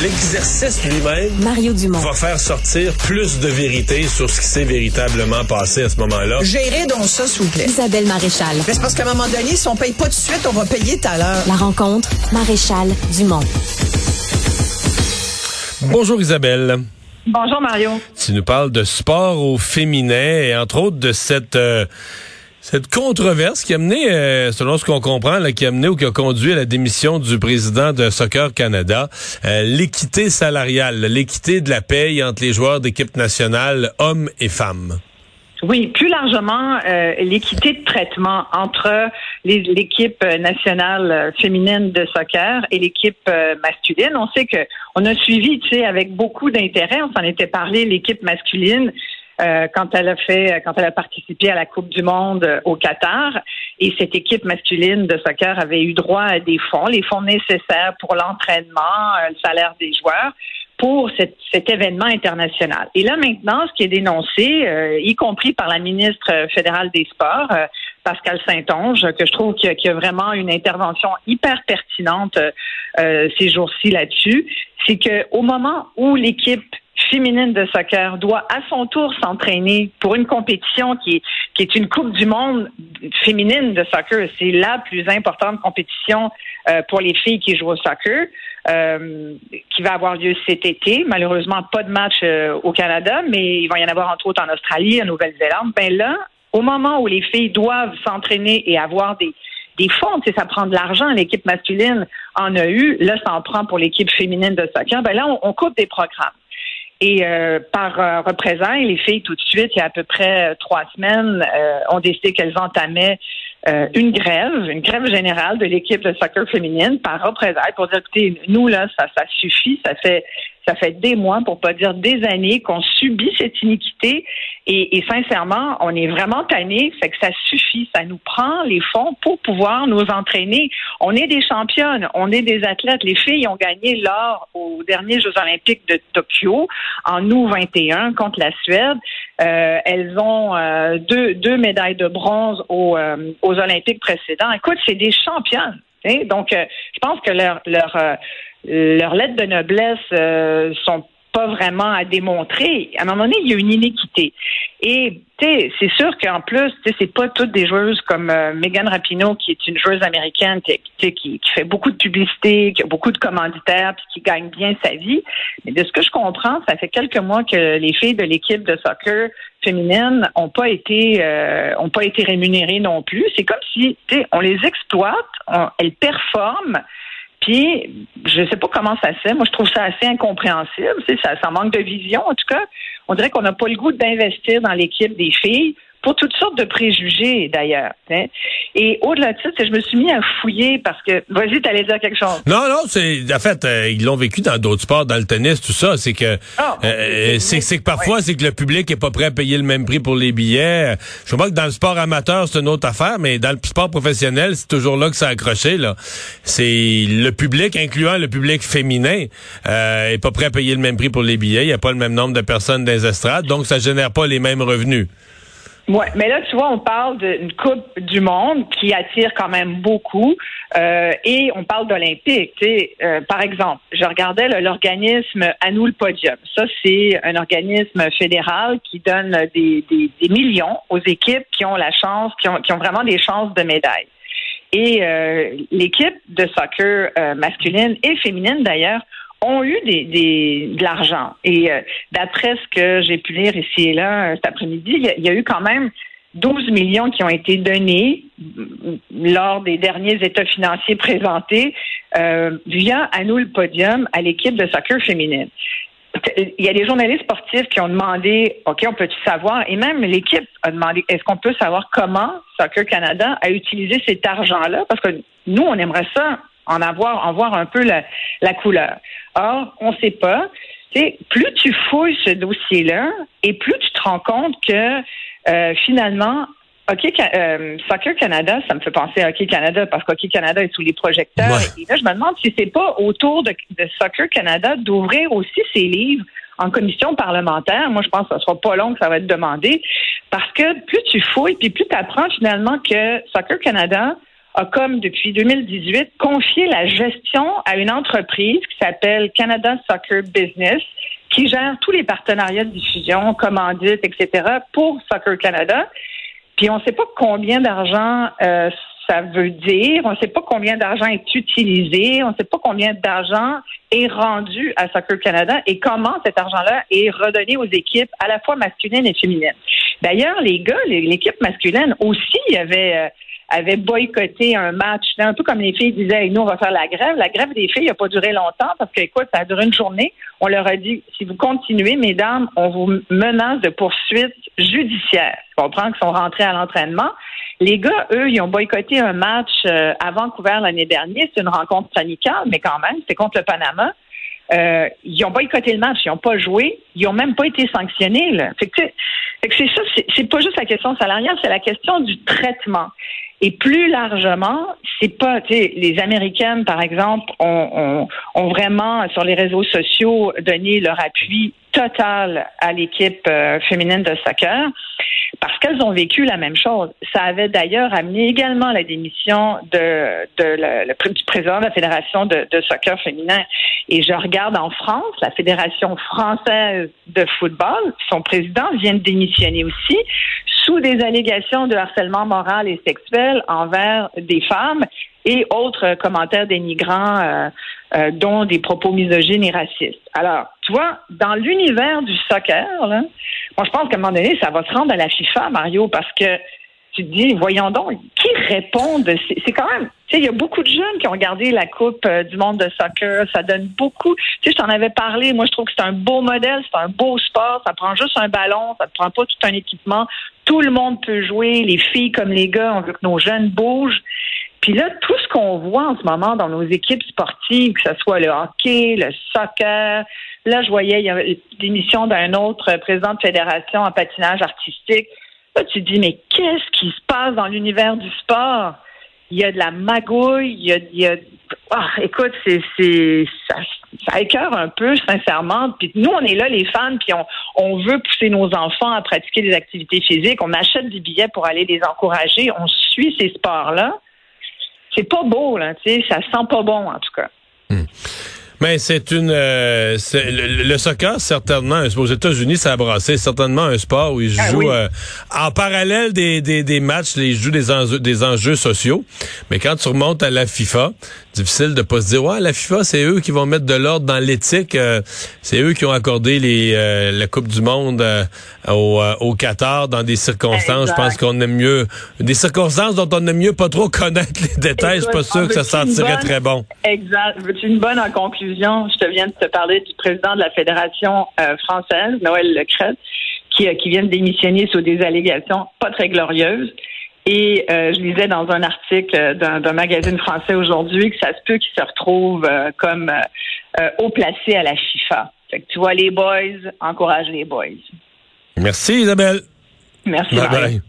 l'exercice lui-même Mario Dumont. va faire sortir plus de vérité sur ce qui s'est véritablement passé à ce moment-là. Gérez donc ça, s'il vous plaît. Isabelle Maréchal. Mais c'est parce qu'à un moment donné, si on paye pas tout de suite, on va payer tout à l'heure. La rencontre, Maréchal Dumont. Bonjour Isabelle. Bonjour Mario. Tu nous parles de sport au féminin et entre autres de cette euh, cette controverse qui a mené, euh, selon ce qu'on comprend, qui a mené ou qui a conduit à la démission du président de Soccer Canada, euh, l'équité salariale, l'équité de la paye entre les joueurs d'équipe nationale, hommes et femmes. Oui, plus largement, euh, l'équité de traitement entre l'équipe nationale féminine de soccer et l'équipe masculine. On sait que on a suivi, tu sais, avec beaucoup d'intérêt. On s'en était parlé, l'équipe masculine. Euh, quand elle a fait, quand elle a participé à la Coupe du Monde euh, au Qatar. Et cette équipe masculine de soccer avait eu droit à des fonds, les fonds nécessaires pour l'entraînement, euh, le salaire des joueurs pour cet, événement international. Et là maintenant, ce qui est dénoncé, y compris par la ministre fédérale des Sports, Pascal Saint-Onge, que je trouve qu'il y, a vraiment une intervention hyper pertinente ces jours-ci là-dessus, c'est qu'au moment où l'équipe féminine de soccer doit à son tour s'entraîner pour une compétition qui est, qui est une Coupe du monde féminine de soccer. C'est la plus importante compétition euh, pour les filles qui jouent au soccer, euh, qui va avoir lieu cet été. Malheureusement, pas de match euh, au Canada, mais il va y en avoir entre autres en Australie, en Nouvelle-Zélande. Ben là, au moment où les filles doivent s'entraîner et avoir des des fonds, ça prend de l'argent. L'équipe masculine en a eu. Là, ça en prend pour l'équipe féminine de soccer. Ben là, on, on coupe des programmes. Et euh, par euh, représailles, les filles, tout de suite, il y a à peu près euh, trois semaines, euh, ont décidé qu'elles entamaient une grève, une grève générale de l'équipe de soccer féminine par représailles pour dire, écoutez, nous, là, ça, ça suffit, ça fait ça fait des mois, pour pas dire des années, qu'on subit cette iniquité. Et, sincèrement, on est vraiment tanné. Fait que ça suffit. Ça nous prend les fonds pour pouvoir nous entraîner. On est des championnes. On est des athlètes. Les filles ont gagné l'or aux derniers Jeux olympiques de Tokyo en août 21 contre la Suède. Euh, elles ont euh, deux, deux médailles de bronze aux, euh, aux Olympiques précédents. Écoute, c'est des championnes. Donc, je pense que leur, leur leurs lettres de noblesse euh, sont pas vraiment à démontrer. À un moment donné, il y a une inéquité. Et c'est sûr qu'en plus, c'est pas toutes des joueuses comme euh, Megan Rapinoe, qui est une joueuse américaine qui, qui, fait beaucoup de publicité, qui a beaucoup de commanditaires, puis qui gagne bien sa vie. Mais de ce que je comprends, ça fait quelques mois que les filles de l'équipe de soccer féminine ont pas été euh, ont pas été rémunérées non plus. C'est comme si on les exploite, elles performent puis, je sais pas comment ça se fait. Moi, je trouve ça assez incompréhensible. Ça, ça manque de vision. En tout cas, on dirait qu'on n'a pas le goût d'investir dans l'équipe des filles pour toutes sortes de préjugés d'ailleurs. Hein. Et au-delà de ça, je me suis mis à fouiller parce que vas-y, t'allais dire quelque chose. Non, non, c'est en fait euh, ils l'ont vécu dans d'autres sports, dans le tennis, tout ça. C'est que ah, euh, c'est que parfois c'est que le public est pas prêt à payer le même prix pour les billets. Je crois que dans le sport amateur c'est une autre affaire, mais dans le sport professionnel c'est toujours là que ça a accroché là. C'est le public, incluant le public féminin, euh, est pas prêt à payer le même prix pour les billets. Il y a pas le même nombre de personnes dans les estrades, donc ça génère pas les mêmes revenus. Oui, mais là, tu vois, on parle d'une Coupe du Monde qui attire quand même beaucoup euh, et on parle d'Olympique. Euh, par exemple, je regardais l'organisme À le podium. Ça, c'est un organisme fédéral qui donne des, des, des, millions aux équipes qui ont la chance, qui ont, qui ont vraiment des chances de médaille. Et euh, l'équipe de soccer euh, masculine et féminine, d'ailleurs, ont eu des, des de l'argent. Et euh, d'après ce que j'ai pu lire ici et là euh, cet après-midi, il y, a eu quand même 12 millions qui ont été donnés lors des derniers états financiers présentés euh, via à nous le podium à l'équipe de soccer féminine. Il y a des journalistes sportifs qui ont demandé, OK, on peut savoir, et même l'équipe a demandé, est-ce qu'on peut savoir comment Soccer Canada a utilisé cet argent-là? Parce que nous, on aimerait ça en avoir, en voir un peu la, la couleur. Or, on ne sait pas. plus tu fouilles ce dossier-là, et plus tu te rends compte que euh, finalement, OK, euh, Soccer Canada, ça me fait penser à Hockey Canada parce qu'Hockey Canada est sous les projecteurs. Et là, je me demande si c'est pas autour de, Soccer Canada d'ouvrir aussi ses livres en commission parlementaire. Moi, je pense que ça sera pas long que ça va être demandé parce que plus tu fouilles, puis plus tu apprends finalement que Soccer Canada a comme depuis 2018 confié la gestion à une entreprise qui s'appelle Canada Soccer Business qui gère tous les partenariats de diffusion, commandites, etc. pour Soccer Canada. Puis on ne sait pas combien d'argent euh, ça veut dire. On ne sait pas combien d'argent est utilisé. On ne sait pas combien d'argent est rendu à Soccer Canada et comment cet argent-là est redonné aux équipes à la fois masculines et féminines. D'ailleurs, les gars, l'équipe masculine aussi avait euh, avait boycotté un match, un peu comme les filles disaient, nous, on va faire la grève. La grève des filles n'a pas duré longtemps parce que, écoute, ça a duré une journée. On leur a dit, si vous continuez, mesdames, on vous menace de poursuites judiciaires. Je comprends qu'ils sont rentrés à l'entraînement. Les gars, eux, ils ont boycotté un match euh, à Vancouver l'année dernière. C'est une rencontre amicale, mais quand même, c'est contre le Panama. Euh, ils ont boycotté le match, ils n'ont pas joué, ils n'ont même pas été sanctionnés. Là. Fait que, c'est ça, c'est pas juste la question salariale, c'est la question du traitement. Et plus largement, c'est pas, les Américaines, par exemple, ont, ont, vraiment, sur les réseaux sociaux, donné leur appui total à l'équipe euh, féminine de soccer parce qu'elles ont vécu la même chose. Ça avait d'ailleurs amené également la démission de, de le, du président de la Fédération de, de, soccer féminin. Et je regarde en France, la Fédération française de football, son président vient de démissionner aussi sous des allégations de harcèlement moral et sexuel envers des femmes et autres commentaires dénigrants, euh, euh, dont des propos misogynes et racistes. Alors, tu vois, dans l'univers du soccer, là, moi, je pense qu'à un moment donné, ça va se rendre à la FIFA, Mario, parce que tu te dis, voyons donc, qui répond de C'est quand même, tu sais, il y a beaucoup de jeunes qui ont regardé la Coupe euh, du monde de soccer. Ça donne beaucoup. Tu sais, je t'en avais parlé. Moi, je trouve que c'est un beau modèle, c'est un beau sport. Ça prend juste un ballon, ça ne prend pas tout un équipement. Tout le monde peut jouer, les filles comme les gars. On veut que nos jeunes bougent. Puis là, tout ce qu'on voit en ce moment dans nos équipes sportives, que ce soit le hockey, le soccer, là, je voyais, il y l'émission d'un autre président de fédération en patinage artistique. Là, tu te dis, mais qu'est-ce qui se passe dans l'univers du sport? Il y a de la magouille, il y a, ah, écoute, c'est, ça, ça écœure un peu, sincèrement. Puis nous, on est là, les fans, puis on, on veut pousser nos enfants à pratiquer des activités physiques. On achète des billets pour aller les encourager. On suit ces sports-là. C'est pas beau, là, tu ça sent pas bon, en tout cas. Hmm. Mais c'est une euh, le, soccer certainement aux États-Unis ça a brassé. Certainement un sport où ils ah jouent euh, en parallèle des, des, des matchs ils jouent des enjeux des enjeux sociaux. Mais quand tu remontes à la FIFA difficile de pas se dire ouais la FIFA c'est eux qui vont mettre de l'ordre dans l'éthique euh, c'est eux qui ont accordé les la Coupe du monde au, au Qatar dans des circonstances je pense qu'on aime mieux des circonstances dont on aime mieux pas trop connaître les détails. Je suis pas sûr que ça sentirait très bon. Exact. Veux-tu une bonne en conclusion? Je te viens de te parler du président de la Fédération euh, française, Noël Lecret, qui, euh, qui vient de démissionner sous des allégations pas très glorieuses. Et euh, je lisais dans un article d'un magazine français aujourd'hui que ça se peut qu'il se retrouve comme haut placé à la FIFA. Fait que tu vois, les boys encouragent les boys. Merci Isabelle. Merci. Bye bye.